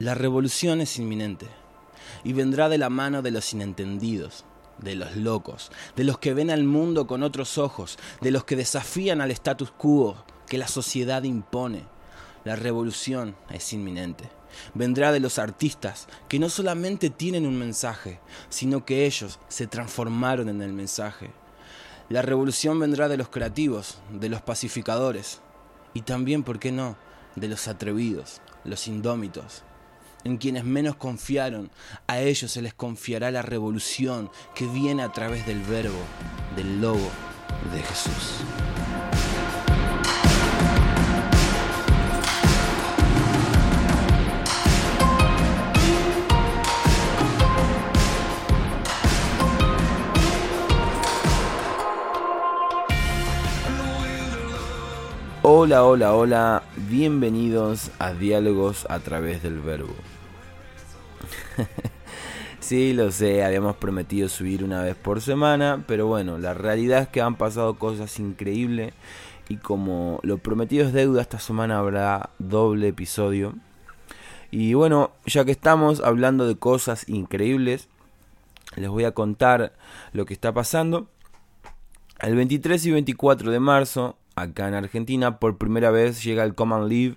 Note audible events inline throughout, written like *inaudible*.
La revolución es inminente y vendrá de la mano de los inentendidos, de los locos, de los que ven al mundo con otros ojos, de los que desafían al status quo que la sociedad impone. La revolución es inminente. Vendrá de los artistas que no solamente tienen un mensaje, sino que ellos se transformaron en el mensaje. La revolución vendrá de los creativos, de los pacificadores y también, ¿por qué no?, de los atrevidos, los indómitos en quienes menos confiaron, a ellos se les confiará la revolución que viene a través del verbo, del lobo de Jesús. Hola, hola, hola, bienvenidos a Diálogos a través del Verbo. *laughs* sí, lo sé, habíamos prometido subir una vez por semana, pero bueno, la realidad es que han pasado cosas increíbles y como lo prometido es deuda, esta semana habrá doble episodio. Y bueno, ya que estamos hablando de cosas increíbles, les voy a contar lo que está pasando. El 23 y 24 de marzo, acá en Argentina, por primera vez llega el Common Live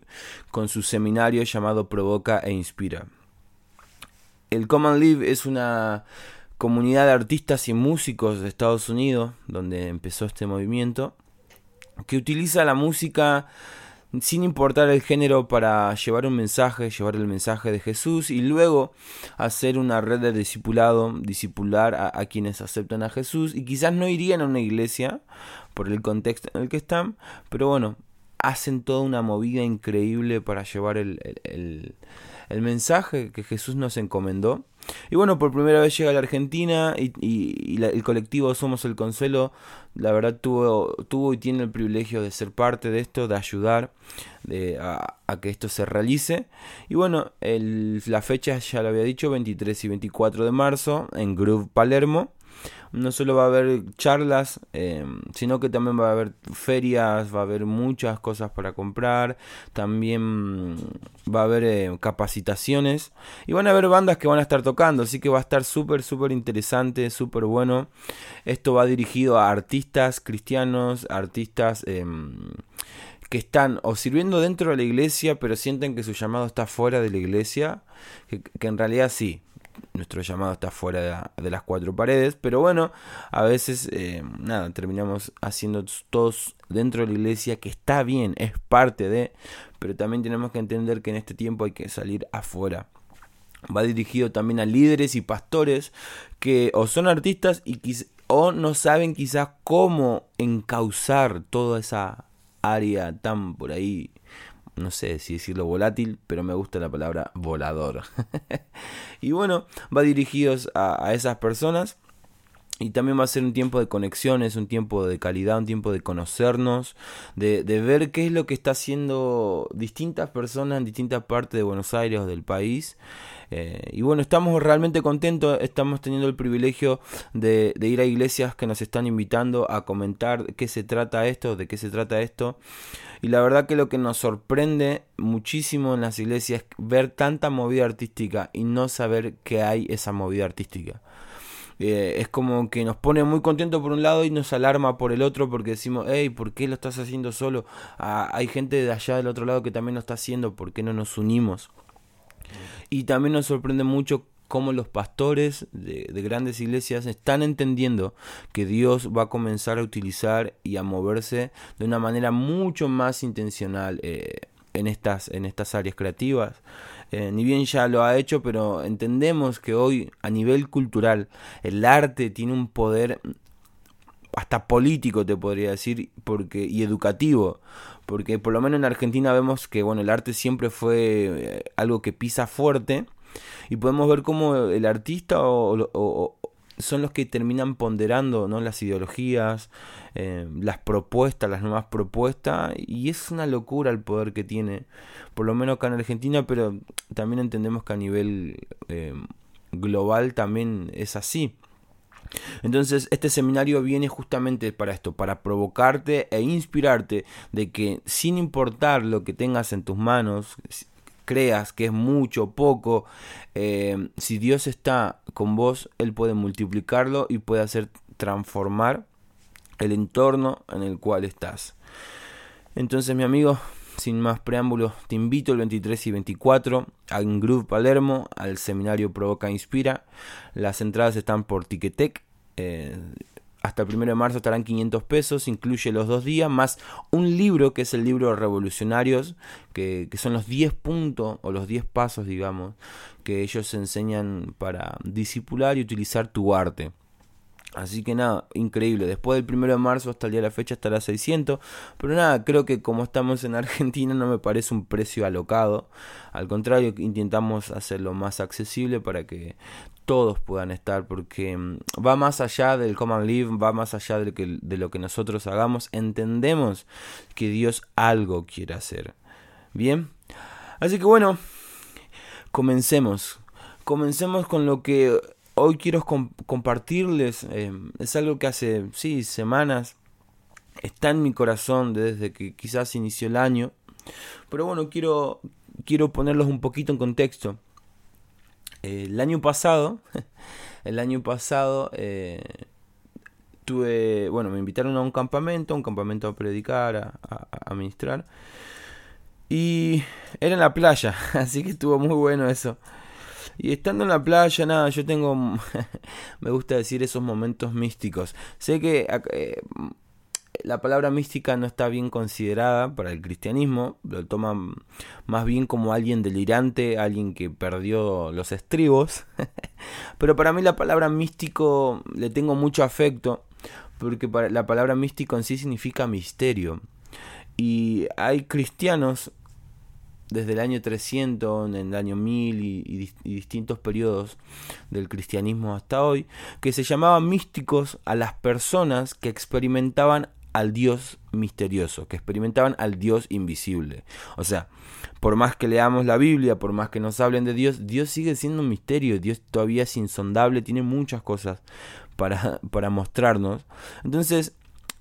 con su seminario llamado Provoca e Inspira. El Common Live es una comunidad de artistas y músicos de Estados Unidos, donde empezó este movimiento, que utiliza la música sin importar el género para llevar un mensaje, llevar el mensaje de Jesús y luego hacer una red de discipulado, discipular a, quienes aceptan a Jesús. Y quizás no irían a una iglesia por el contexto en el que están, pero bueno, hacen toda una movida increíble para llevar el mensaje que Jesús nos encomendó. Y bueno, por primera vez llega a la Argentina y, el colectivo Somos el Consuelo, la verdad tuvo, tuvo y tiene el privilegio de ser parte de esto, de ayudar de, a, que esto se realice. Y bueno, la fecha ya lo había dicho, 23 y 24 de marzo en Groove Palermo no solo va a haber charlas, eh, sino que también va a haber ferias, va a haber muchas cosas para comprar, también va a haber eh, capacitaciones y van a haber bandas que van a estar tocando, así que va a estar súper, súper interesante, súper bueno. Esto va dirigido a artistas cristianos, artistas... Em, que están o sirviendo dentro de la iglesia, pero sienten que su llamado está fuera de la iglesia, que en realidad sí, nuestro llamado está fuera de, las cuatro paredes, pero bueno, a veces, eh, nada, terminamos haciendo todos dentro de la iglesia, que está bien, es parte de, pero también tenemos que entender que en este tiempo hay que salir afuera. Va dirigido también a líderes y pastores que o son artistas y o no saben quizás cómo encauzar toda esa área tan por ahí no sé si decirlo volátil, pero me gusta la palabra volador. *laughs* y bueno, va dirigidos a, esas personas. Y también va a ser un tiempo de conexiones, un tiempo de calidad, un tiempo de conocernos, de, de, ver qué es lo que está haciendo distintas personas en distintas partes de Buenos Aires o del país. Eh, y bueno, estamos realmente contentos, estamos teniendo el privilegio de, de, ir a iglesias que nos están invitando a comentar qué se trata esto, de qué se trata esto. Y la verdad que lo que nos sorprende muchísimo en las iglesias es ver tanta movida artística y no saber que hay esa movida artística. Eh, es como que nos pone muy contentos por un lado y nos alarma por el otro porque decimos, hey, ¿por qué lo estás haciendo solo? Ah, hay gente de allá del otro lado que también lo está haciendo, ¿por qué no nos unimos? Y también nos sorprende mucho cómo los pastores de, grandes iglesias están entendiendo que Dios va a comenzar a utilizar y a moverse de una manera mucho más intencional eh, en, estas, en estas áreas creativas. Eh, ni bien ya lo ha hecho, pero entendemos que hoy a nivel cultural el arte tiene un poder hasta político te podría decir porque y educativo. Porque por lo menos en Argentina vemos que bueno el arte siempre fue eh, algo que pisa fuerte. Y podemos ver cómo el artista o, son los que terminan ponderando ¿no? las ideologías, eh, las propuestas, las nuevas propuestas, y es una locura el poder que tiene, por lo menos acá en Argentina, pero también entendemos que a nivel eh, global también es así. Entonces este seminario viene justamente para esto, para provocarte e inspirarte de que sin importar lo que tengas en tus manos, creas que es mucho, poco, eh, si Dios está con vos, Él puede multiplicarlo y puede hacer transformar el entorno en el cual estás. Entonces, mi amigo, sin más preámbulos, te invito el 23 y 24 a Groove Palermo, al seminario Provoca Inspira. Las entradas están por Ticketek. Eh, hasta el 1 de marzo estarán 500 pesos, incluye los dos días, más un libro que es el libro Revolucionarios, que, son los 10 puntos o los 10 pasos, digamos, que ellos enseñan para disipular y utilizar tu arte. Así que nada, increíble. Después del primero de marzo hasta el día de la fecha estará 600. Pero nada, creo que como estamos en Argentina no me parece un precio alocado. Al contrario, intentamos hacerlo más accesible para que todos puedan estar. Porque mm, va más allá del common live, va más allá de, que, de lo que nosotros hagamos. Entendemos que Dios algo quiere hacer. Bien. Así que bueno, comencemos. Comencemos con lo que hoy quiero compartirles, eh, es algo que hace, sí, semanas está en mi corazón desde que quizás inició el año, pero bueno, quiero, quiero ponerlos un poquito en contexto. El año pasado, *laughs* el año pasado eh, tuve, bueno, me invitaron a un campamento, un campamento a predicar, a, a, ministrar, y era en la playa, *laughs* así que estuvo muy bueno eso. Y estando en la playa, nada, yo tengo, *laughs* me gusta decir esos momentos místicos. Sé que eh, la palabra mística no está bien considerada para el cristianismo, lo toman más bien como alguien delirante, alguien que perdió los estribos. *laughs* Pero para mí la palabra místico le tengo mucho afecto, porque la palabra místico en sí significa misterio. Y hay cristianos desde el año 300, en el año 1000 y, distintos periodos del cristianismo hasta hoy, que se llamaban místicos a las personas que experimentaban al Dios misterioso, que experimentaban al Dios invisible. O sea, por más que leamos la Biblia, por más que nos hablen de Dios, Dios sigue siendo un misterio, Dios todavía es insondable, tiene muchas cosas para, para mostrarnos. Entonces,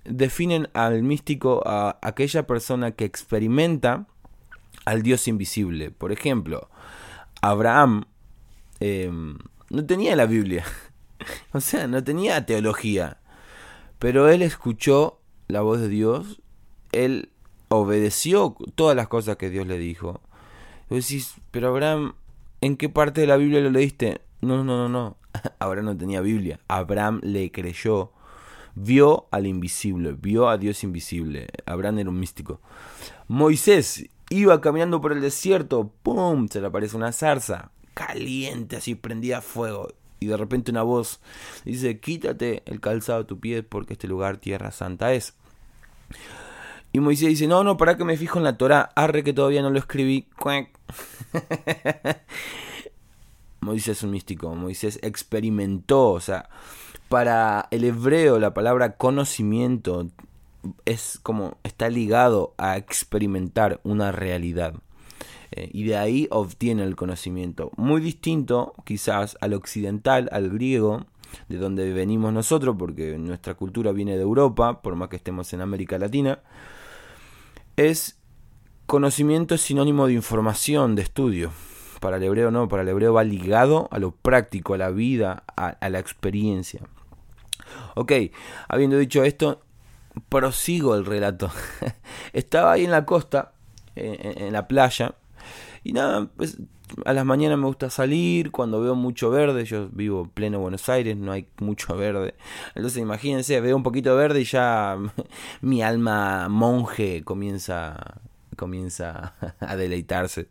definen al místico a aquella persona que experimenta al Dios invisible. Por ejemplo, Abraham em, no tenía la Biblia, *laughs* o sea, no tenía teología, pero él escuchó la voz de Dios, él obedeció todas las cosas que Dios le dijo. Y decís, pero Abraham, ¿en qué parte de la Biblia lo leíste? No, no, no, no. *laughs* Abraham no tenía Biblia. Abraham le creyó. Vio al invisible, vio a Dios invisible. Abraham era un místico. Moisés Iba caminando por el desierto, ¡pum! Se le aparece una zarza, caliente, así prendida a fuego. Y de repente una voz dice, quítate el calzado de tu pie porque este lugar tierra santa es. Y Moisés dice, no, no, para que me fijo en la Torah, arre que todavía no lo escribí. *laughs* Moisés es un místico, Moisés experimentó, o sea, para el hebreo la palabra conocimiento es como está ligado a experimentar una realidad. Eh, y de ahí obtiene el conocimiento. Muy distinto quizás al occidental, al griego, de donde venimos nosotros, porque nuestra cultura viene de Europa, por más que estemos en América Latina, es conocimiento sinónimo de información, de estudio. Para el hebreo no, para el hebreo va ligado a lo práctico, a la vida, a la experiencia. Ok, habiendo dicho esto, prosigo el relato. *laughs* Estaba ahí en la costa, en, la playa, y nada, pues a las mañanas me gusta salir, cuando veo mucho verde, yo vivo en pleno Buenos Aires, no hay mucho *laughs* verde. Entonces imagínense, veo un poquito de verde y ya *laughs* mi alma monje comienza comienza *laughs* a deleitarse.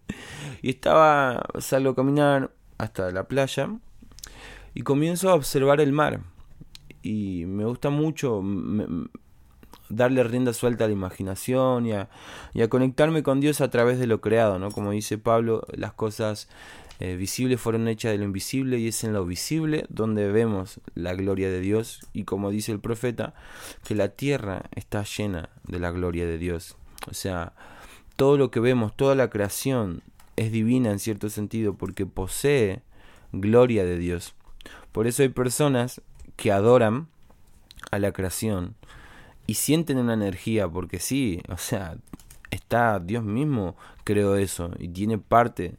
Y estaba, salgo a caminar hasta la playa y comienzo a observar el mar. Y me gusta mucho, darle rienda suelta a la imaginación y a, conectarme con Dios a través de lo creado, ¿no? Como dice Pablo, las cosas eh, visibles fueron hechas de lo invisible y es en lo visible donde vemos la gloria de Dios y como dice el profeta, que la tierra está llena de la gloria de Dios. O sea, todo lo que vemos, toda la creación es divina en cierto sentido porque posee gloria de Dios. Por eso hay personas que adoran a la creación y sienten una energía, porque sí, o sea, está Dios mismo creó eso y tiene parte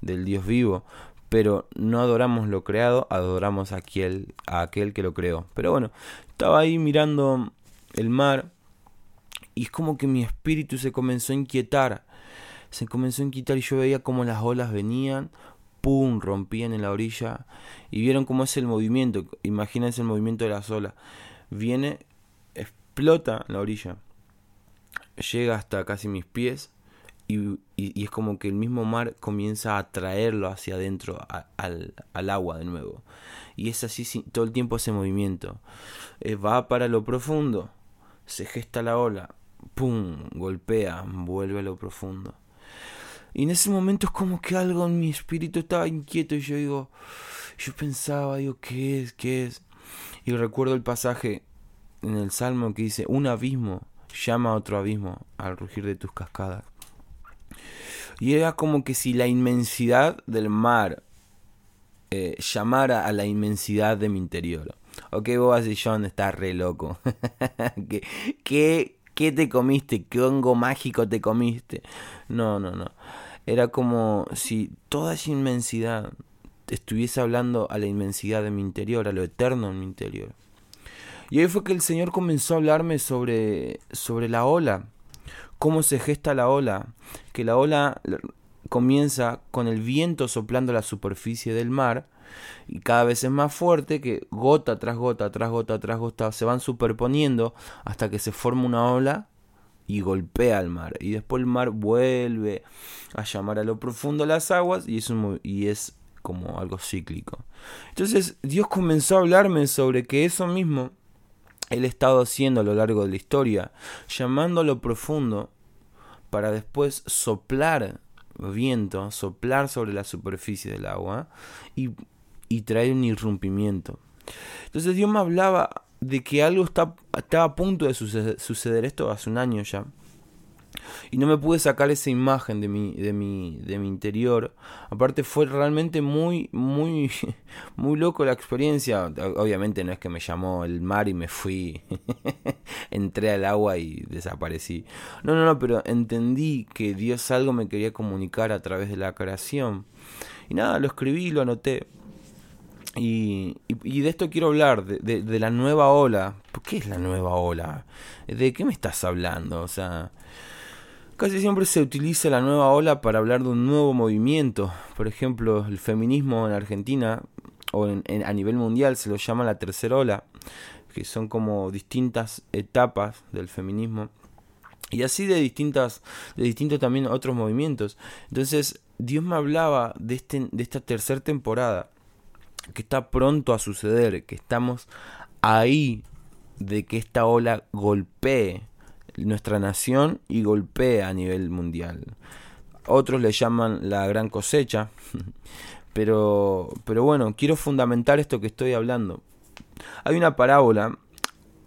del Dios vivo, pero no adoramos lo creado, adoramos a aquel, a aquel que lo creó. Pero bueno, estaba ahí mirando el mar y es como que mi espíritu se comenzó a inquietar. Se comenzó a inquietar y yo veía como las olas venían, pum, rompían en la orilla y vieron cómo es el movimiento. Imagínense el movimiento de las olas. Viene, explota la orilla, llega hasta casi mis pies y, es como que el mismo mar comienza a traerlo hacia adentro, al, al, agua de nuevo. Y es así todo el tiempo ese movimiento. Eh, va para lo profundo, se gesta la ola, ¡pum! golpea, vuelve a lo profundo. Y en ese momento es como que algo en mi espíritu estaba inquieto y yo digo, yo pensaba, digo, ¿qué es? ¿Qué es? Y recuerdo el pasaje en el Salmo que dice, un abismo llama a otro abismo al rugir de tus cascadas. Y era como que si la inmensidad del mar eh, llamara a la inmensidad de mi interior. Ok, y John está re loco. *laughs* ¿Qué, qué, ¿Qué te comiste? ¿Qué hongo mágico te comiste? No, no, no. Era como si toda esa inmensidad estuviese hablando a la inmensidad de mi interior, a lo eterno en mi interior. Y ahí fue que el Señor comenzó a hablarme sobre, sobre la ola, cómo se gesta la ola, que la ola comienza con el viento soplando la superficie del mar y cada vez es más fuerte que gota tras gota, tras gota, tras gota se van superponiendo hasta que se forma una ola y golpea al mar y después el mar vuelve a llamar a lo profundo las aguas y es, y es como algo cíclico. Entonces Dios comenzó a hablarme sobre que eso mismo él ha estado haciendo a lo largo de la historia, llamando a lo profundo para después soplar viento, soplar sobre la superficie del agua y, traer un irrumpimiento. Entonces Dios me hablaba de que algo está, estaba a punto de suceder, esto hace un año ya. Y no me pude sacar esa imagen de mi, de mi, de mi interior. Aparte fue realmente muy, muy, *laughs* muy loco la experiencia. Obviamente no es que me llamó el mar y me fui. *laughs* Entré al agua y desaparecí. No, no, no, pero entendí que Dios algo me quería comunicar a través de la creación. Y nada, lo escribí, lo anoté. Y, y, de esto quiero hablar, de, de, la nueva ola. ¿Qué es la nueva ola? ¿De qué me estás hablando? O sea, casi siempre se utiliza la nueva ola para hablar de un nuevo movimiento. Por ejemplo, el feminismo en Argentina o en, a nivel mundial se lo llama la tercera ola, que son como distintas etapas del feminismo. Y así de distintas, de distintos también otros movimientos. Entonces, Dios me hablaba de, este, de esta tercera temporada que está pronto a suceder, que estamos ahí de que esta ola golpee nuestra nación y golpee a nivel mundial. Otros le llaman la gran cosecha, *laughs* pero, pero bueno, quiero fundamentar esto que estoy hablando. Hay una parábola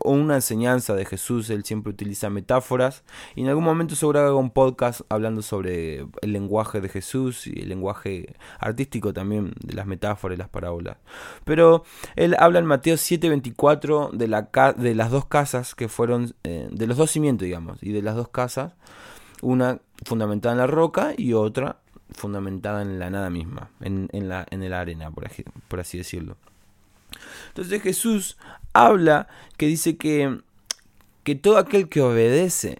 o una enseñanza de Jesús, él siempre utiliza metáforas y en algún momento seguro hago un podcast hablando sobre el lenguaje de Jesús y el lenguaje artístico también de las metáforas y las parábolas. Pero él habla en Mateo 7:24 de, la, de las dos casas que fueron, eh, de los dos cimientos digamos, y de las dos casas, una fundamentada en la roca y otra fundamentada en la nada misma, en, en la, en la arena, por, por así decirlo. Entonces Jesús habla que dice que, que todo aquel que obedece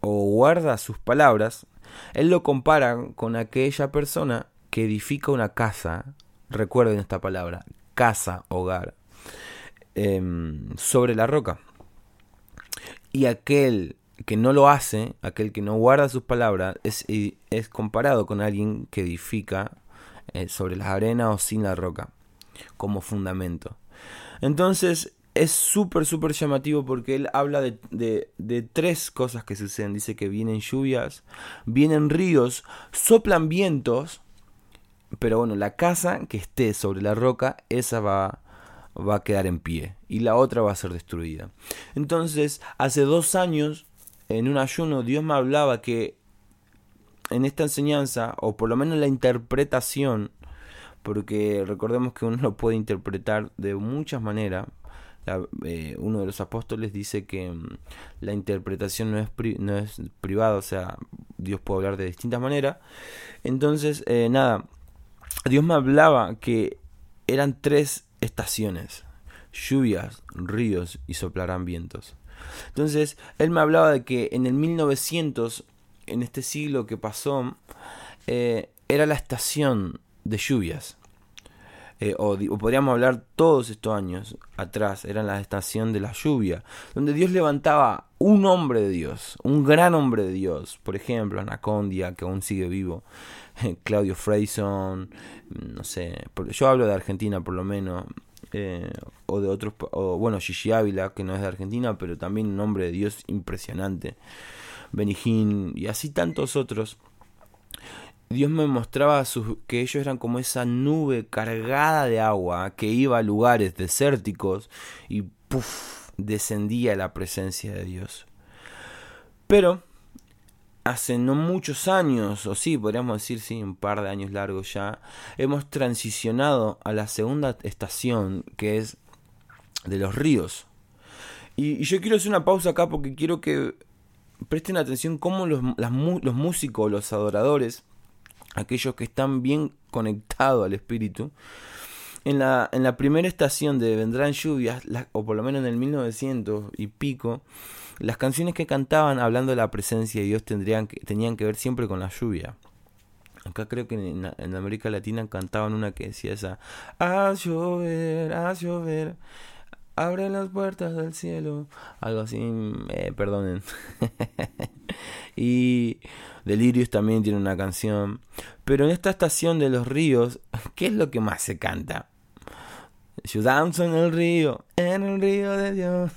o guarda sus palabras, él lo compara con aquella persona que edifica una casa, recuerden esta palabra, casa, hogar, em, sobre la roca. Y aquel que no lo hace, aquel que no guarda sus palabras, es, es comparado con alguien que edifica eh, sobre las arenas o sin la roca, como fundamento. Entonces, es súper, súper llamativo porque él habla de, de, tres cosas que suceden. Dice que vienen lluvias, vienen ríos, soplan vientos, pero bueno, la casa que esté sobre la roca, esa va, va a quedar en pie y la otra va a ser destruida. Entonces, hace dos años, en un ayuno, Dios me hablaba que en esta enseñanza, o por lo menos la interpretación, porque recordemos que uno *laughs* lo puede interpretar de muchas maneras, eh, uno de los apóstoles dice que mm, la interpretación no es, no es privada, o sea, Dios puede hablar de distintas maneras. Entonces, eh, nada, Dios me hablaba que eran tres estaciones, lluvias, ríos y soplarán vientos. Entonces, él me hablaba de que en el 1900, en este siglo que pasó, eh, era la estación de lluvias. Eh, o, podríamos hablar todos estos años atrás, era la estación de la lluvia, donde Dios levantaba un hombre de Dios, un gran hombre de Dios, por ejemplo, Anacondia, que aún sigue vivo, *laughs* Claudio Freyson, no sé, yo hablo de Argentina por lo menos, eh, o de otros, o bueno, Gigi Ávila, que no es de Argentina, pero también un hombre de Dios impresionante, Benijín y así tantos otros Dios me mostraba que ellos eran como esa nube cargada de agua que iba a lugares desérticos y puff, descendía la presencia de Dios. Pero hace no muchos años, o sí, podríamos decir, sí, un par de años largos ya, hemos transicionado a la segunda estación que es de los ríos. Y, yo quiero hacer una pausa acá porque quiero que presten atención cómo los, los músicos, los adoradores, aquellos que están bien conectados al espíritu. En la, en la primera estación de Vendrán lluvias, o por lo menos en el 1900 y pico, las canciones que cantaban hablando de la presencia de Dios tendrían que, tenían que ver siempre con la lluvia. Acá creo que en, en América Latina cantaban una que decía esa, haz llover, haz llover, abre las puertas del cielo, algo así, eh, perdonen. *laughs* y Delirious también tiene una canción. Pero en esta estación de los ríos, *laughs* ¿qué es lo que más se canta? Yo danzo en el río, en el río de Dios.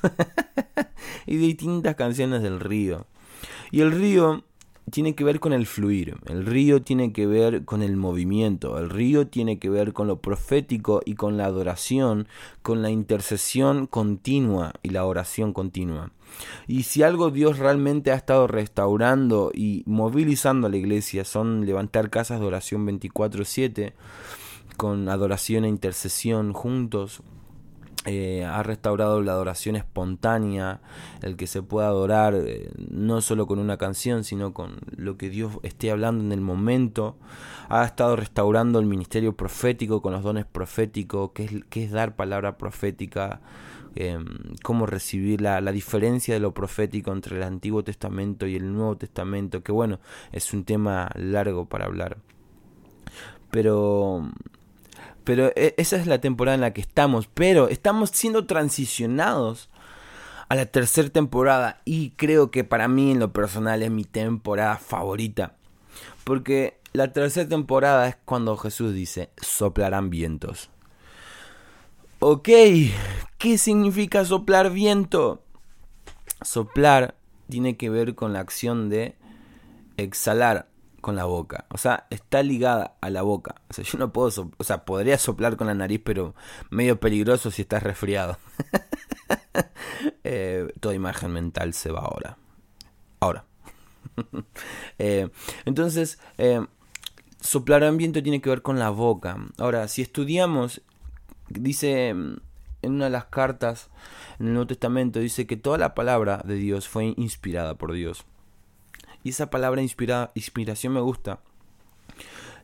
*laughs* y distintas canciones del río. Y el río tiene que ver con el fluir, el río tiene que ver con el movimiento, el río tiene que ver con lo profético y con la adoración, con la intercesión continua y la oración continua. Y si algo Dios realmente ha estado restaurando y movilizando a la iglesia son levantar casas de oración 24/7 con adoración e intercesión juntos, eh, ha restaurado la adoración espontánea, el que se pueda adorar eh, no solo con una canción, sino con lo que Dios esté hablando en el momento. Ha estado restaurando el ministerio profético con los dones proféticos, que es, dar palabra profética, eh, cómo recibir la, la diferencia de lo profético entre el Antiguo Testamento y el Nuevo Testamento, que bueno, es un tema largo para hablar. Pero pero e, esa es la temporada en la que estamos. Pero estamos siendo transicionados a la tercera temporada. Y creo que para mí en lo personal es mi temporada favorita. Porque la tercera temporada es cuando Jesús dice, soplarán vientos. Ok, ¿qué significa soplar viento? Soplar tiene que ver con la acción de exhalar con la boca. O sea, está ligada a la boca. O sea, yo no puedo, o sea, podría soplar con la nariz, pero medio peligroso si estás resfriado. *laughs* Eh, toda imagen mental se va ahora. Ahora. *laughs* Eh, entonces, eh, soplar ambiente tiene que ver con la boca. Ahora, si estudiamos, dice en una de las cartas en el Nuevo Testamento, dice que toda la palabra de Dios fue inspirada por Dios. Y esa palabra inspira, inspiración me gusta.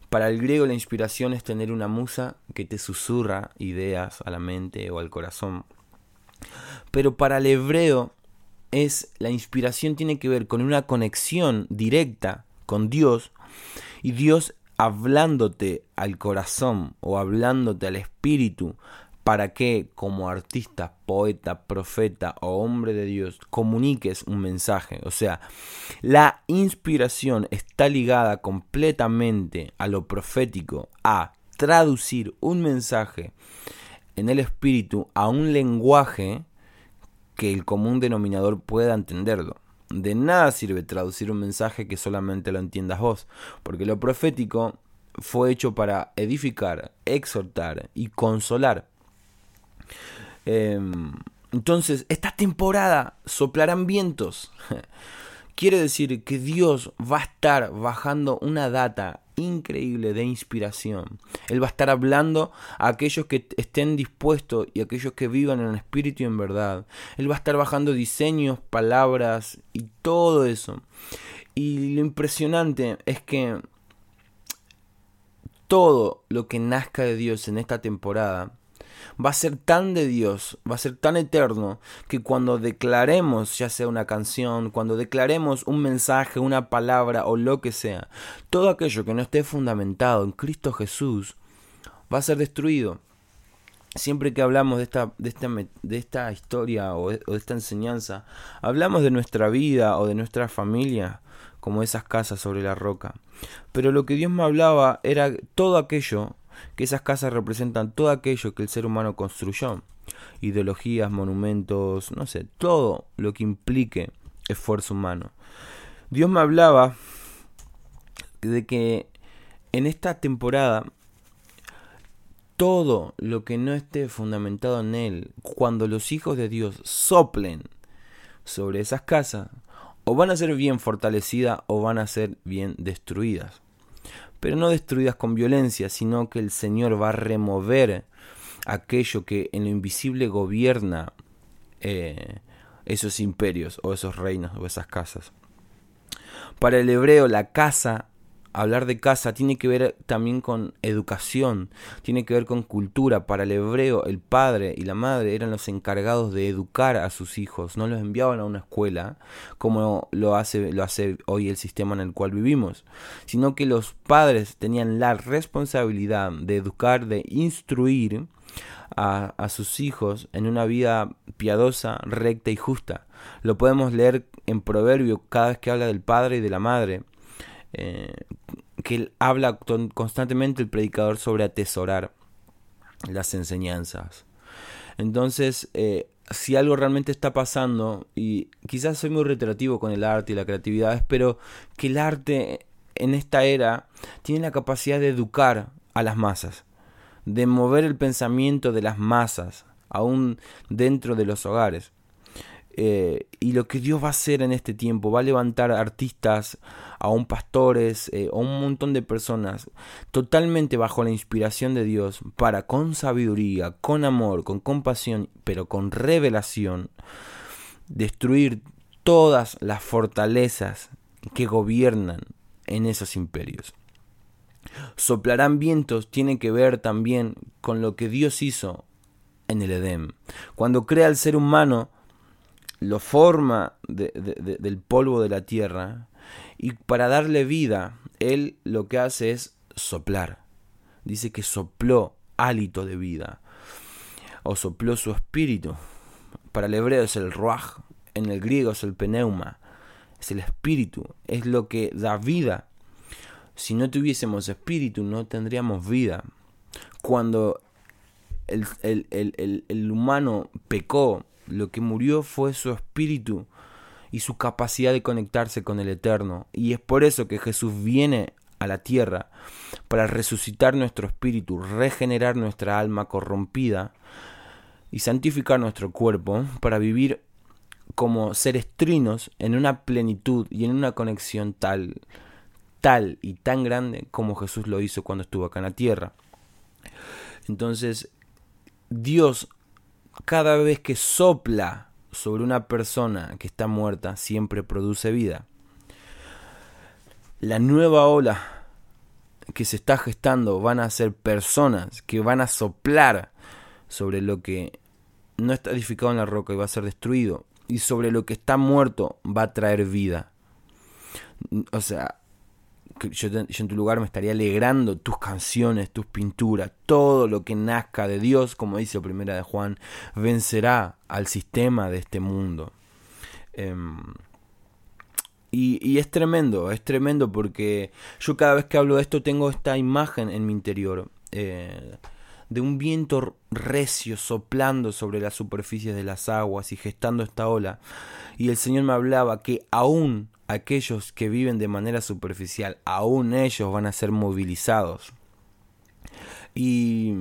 Para el griego la inspiración es tener una musa que te susurra ideas a la mente o al corazón. Pero para el hebreo es la inspiración tiene que ver con una conexión directa con Dios y Dios hablándote al corazón o hablándote al espíritu para que como artista, poeta, profeta o hombre de Dios comuniques un mensaje. O sea, la inspiración está ligada completamente a lo profético, a traducir un mensaje en el espíritu a un lenguaje que el común denominador pueda entenderlo. De nada sirve traducir un mensaje que solamente lo entiendas vos, porque lo profético fue hecho para edificar, exhortar y consolar. Em, entonces, esta temporada soplarán vientos. *laughs* Quiere decir que Dios va a estar bajando una data increíble de inspiración. Él va a estar hablando a aquellos que estén dispuestos y a aquellos que vivan en espíritu y en verdad. Él va a estar bajando diseños, palabras y todo eso. Y lo impresionante es que todo lo que nazca de Dios en esta temporada va a ser tan de Dios, va a ser tan eterno, que cuando declaremos, ya sea una canción, cuando declaremos un mensaje, una palabra o lo que sea, todo aquello que no esté fundamentado en Cristo Jesús va a ser destruido. Siempre que hablamos de esta, de esta, de esta historia o o de esta enseñanza, hablamos de nuestra vida o de nuestra familia como esas casas sobre la roca. Pero lo que Dios me hablaba era todo aquello que esas casas representan todo aquello que el ser humano construyó. Ideologías, monumentos, no sé, todo lo que implique esfuerzo humano. Dios me hablaba de que en esta temporada todo lo que no esté fundamentado en Él, cuando los hijos de Dios soplen sobre esas casas, o van a ser bien fortalecidas o van a ser bien destruidas pero no destruidas con violencia, sino que el Señor va a remover aquello que en lo invisible gobierna eh, esos imperios o esos reinos o esas casas. Para el hebreo la casa hablar de casa tiene que ver también con educación, tiene que ver con cultura. Para el hebreo, el padre y la madre eran los encargados de educar a sus hijos, no los enviaban a una escuela como lo hace, lo hace hoy el sistema en el cual vivimos, sino que los padres tenían la responsabilidad de educar, de instruir a, a sus hijos en una vida piadosa, recta y justa. Lo podemos leer en Proverbio cada vez que habla del padre y de la madre eh, que él habla constantemente el predicador sobre atesorar las enseñanzas. Entonces, eh, si algo realmente está pasando, y quizás soy muy reiterativo con el arte y la creatividad, espero que el arte en esta era tiene la capacidad de educar a las masas, de mover el pensamiento de las masas, aún dentro de los hogares. Eh, y lo que Dios va a hacer en este tiempo, va a levantar artistas, aún pastores, eh, a un montón de personas, totalmente bajo la inspiración de Dios, para con sabiduría, con amor, con compasión, pero con revelación, destruir todas las fortalezas que gobiernan en esos imperios. Soplarán vientos tiene que ver también con lo que Dios hizo en el Edén. Cuando crea al ser humano, lo forma del polvo de la tierra y para darle vida, él lo que hace es soplar. Dice que sopló hálito de vida o sopló su espíritu. Para el hebreo es el ruach, en el griego es el pneuma, es el espíritu, es lo que da vida. Si no tuviésemos espíritu no tendríamos vida. Cuando el, el, el humano pecó, lo que murió fue su espíritu y su capacidad de conectarse con el Eterno. Y es por eso que Jesús viene a la tierra para resucitar nuestro espíritu, regenerar nuestra alma corrompida y santificar nuestro cuerpo para vivir como seres trinos en una plenitud y en una conexión tal, tal y tan grande como Jesús lo hizo cuando estuvo acá en la tierra. Entonces, Dios cada vez que sopla sobre una persona que está muerta, siempre produce vida. La nueva ola que se está gestando van a ser personas que van a soplar sobre lo que no está edificado en la roca y va a ser destruido. Y sobre lo que está muerto va a traer vida. O sea, yo, en tu lugar me estaría alegrando tus canciones, tus pinturas, todo lo que nazca de Dios, como dice primera de Juan, vencerá al sistema de este mundo. Em, y, es tremendo, es tremendo porque yo cada vez que hablo de esto tengo esta imagen en mi interior. Eh, de un viento recio soplando sobre las superficies de las aguas y gestando esta ola. Y el Señor me hablaba que aún aquellos que viven de manera superficial, aún ellos van a ser movilizados. Y,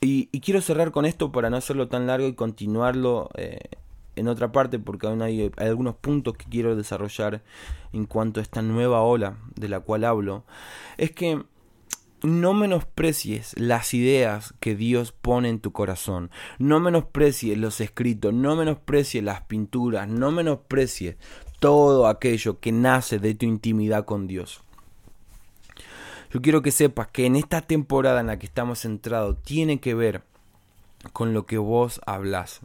y, quiero cerrar con esto para no hacerlo tan largo y continuarlo eh, en otra parte porque aún hay, hay algunos puntos que quiero desarrollar en cuanto a esta nueva ola de la cual hablo, es que no menosprecies las ideas que Dios pone en tu corazón. No menosprecies los escritos, no menosprecies las pinturas, no menosprecies todo aquello que nace de tu intimidad con Dios. Yo quiero que sepas que en esta temporada en la que estamos centrados tiene que ver con lo que vos hablas.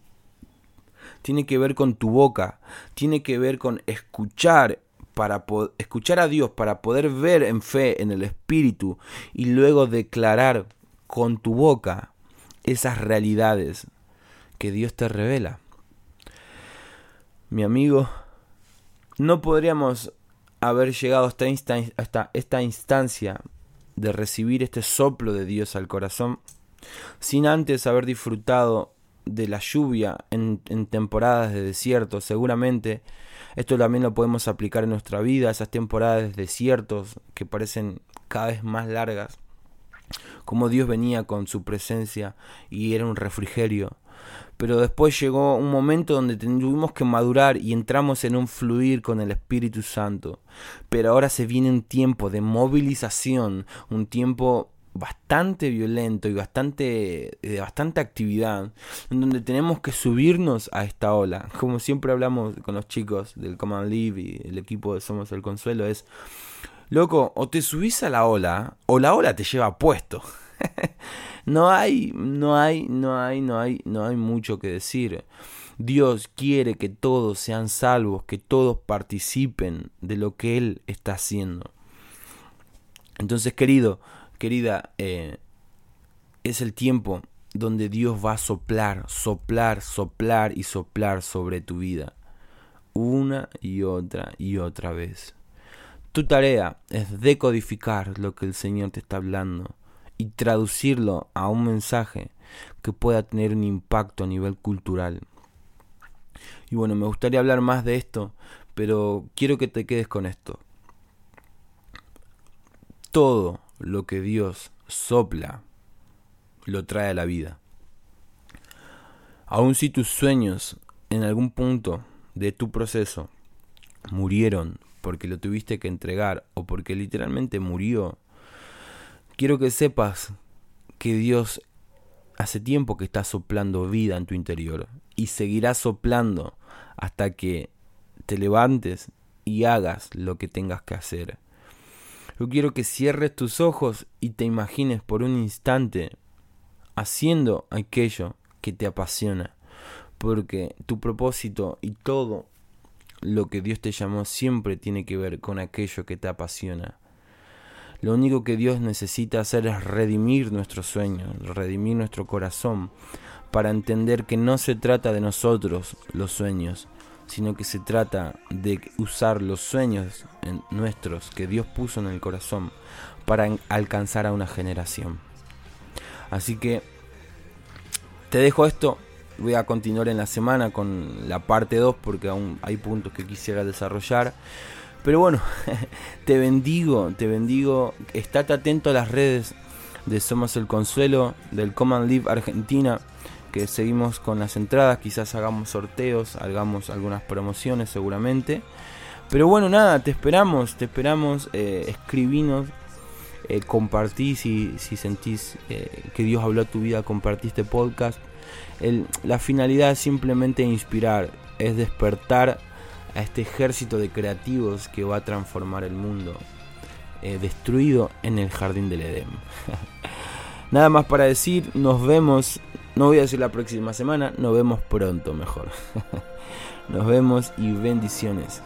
Tiene que ver con tu boca, tiene que ver con escuchar para escuchar a Dios, para poder ver en fe, en el Espíritu, y luego declarar con tu boca esas realidades que Dios te revela. Mi amigo, no podríamos haber llegado hasta esta, esta instancia de recibir este soplo de Dios al corazón sin antes haber disfrutado de la lluvia en, temporadas de desierto. Seguramente esto también lo podemos aplicar en nuestra vida, esas temporadas de desiertos que parecen cada vez más largas. Como Dios venía con su presencia y era un refrigerio. Pero después llegó un momento donde tuvimos que madurar y entramos en un fluir con el Espíritu Santo. Pero ahora se viene un tiempo de movilización, un tiempo bastante violento y bastante de bastante actividad en donde tenemos que subirnos a esta ola. Como siempre hablamos con los chicos del Command Live y el equipo de Somos el Consuelo es loco o te subís a la ola o la ola te lleva puesto *laughs* no hay no hay no hay no hay no hay mucho que decir. Dios quiere que todos sean salvos que todos participen de lo que él está haciendo. Entonces querido querida, eh, es el tiempo donde Dios va a soplar, soplar, soplar y soplar sobre tu vida. Una y otra y otra vez. Tu tarea es decodificar lo que el Señor te está hablando y traducirlo a un mensaje que pueda tener un impacto a nivel cultural. Y bueno, me gustaría hablar más de esto, pero quiero que te quedes con esto. Todo lo que Dios sopla, lo trae a la vida. Aun si tus sueños en algún punto de tu proceso murieron porque lo tuviste que entregar o porque literalmente murió, quiero que sepas que Dios hace tiempo que está soplando vida en tu interior y seguirá soplando hasta que te levantes y hagas lo que tengas que hacer. Yo quiero que cierres tus ojos y te imagines por un instante haciendo aquello que te apasiona. Porque tu propósito y todo lo que Dios te llamó siempre tiene que ver con aquello que te apasiona. Lo único que Dios necesita hacer es redimir nuestros sueños, redimir nuestro corazón, para entender que no se trata de nosotros los sueños, sino que se trata de usar los sueños nuestros que Dios puso en el corazón para alcanzar a una generación. Así que te dejo esto, voy a continuar en la semana con la parte 2 porque aún hay puntos que quisiera desarrollar. Pero bueno, *laughs* te bendigo, te bendigo, estate atento a las redes de Somos el Consuelo, del Command Live Argentina que seguimos con las entradas, quizás hagamos sorteos, hagamos algunas promociones seguramente. Pero bueno, nada, te esperamos, te esperamos, eh, escribinos, eh, compartí si, si sentís eh, que Dios habló a tu vida, compartí este podcast. la finalidad es simplemente inspirar, es despertar a este ejército de creativos que va a transformar el mundo eh, destruido en el jardín del Edén. *laughs* Nada más para decir, nos vemos no voy a decir la próxima semana, nos vemos pronto mejor. *laughs* nos vemos y bendiciones.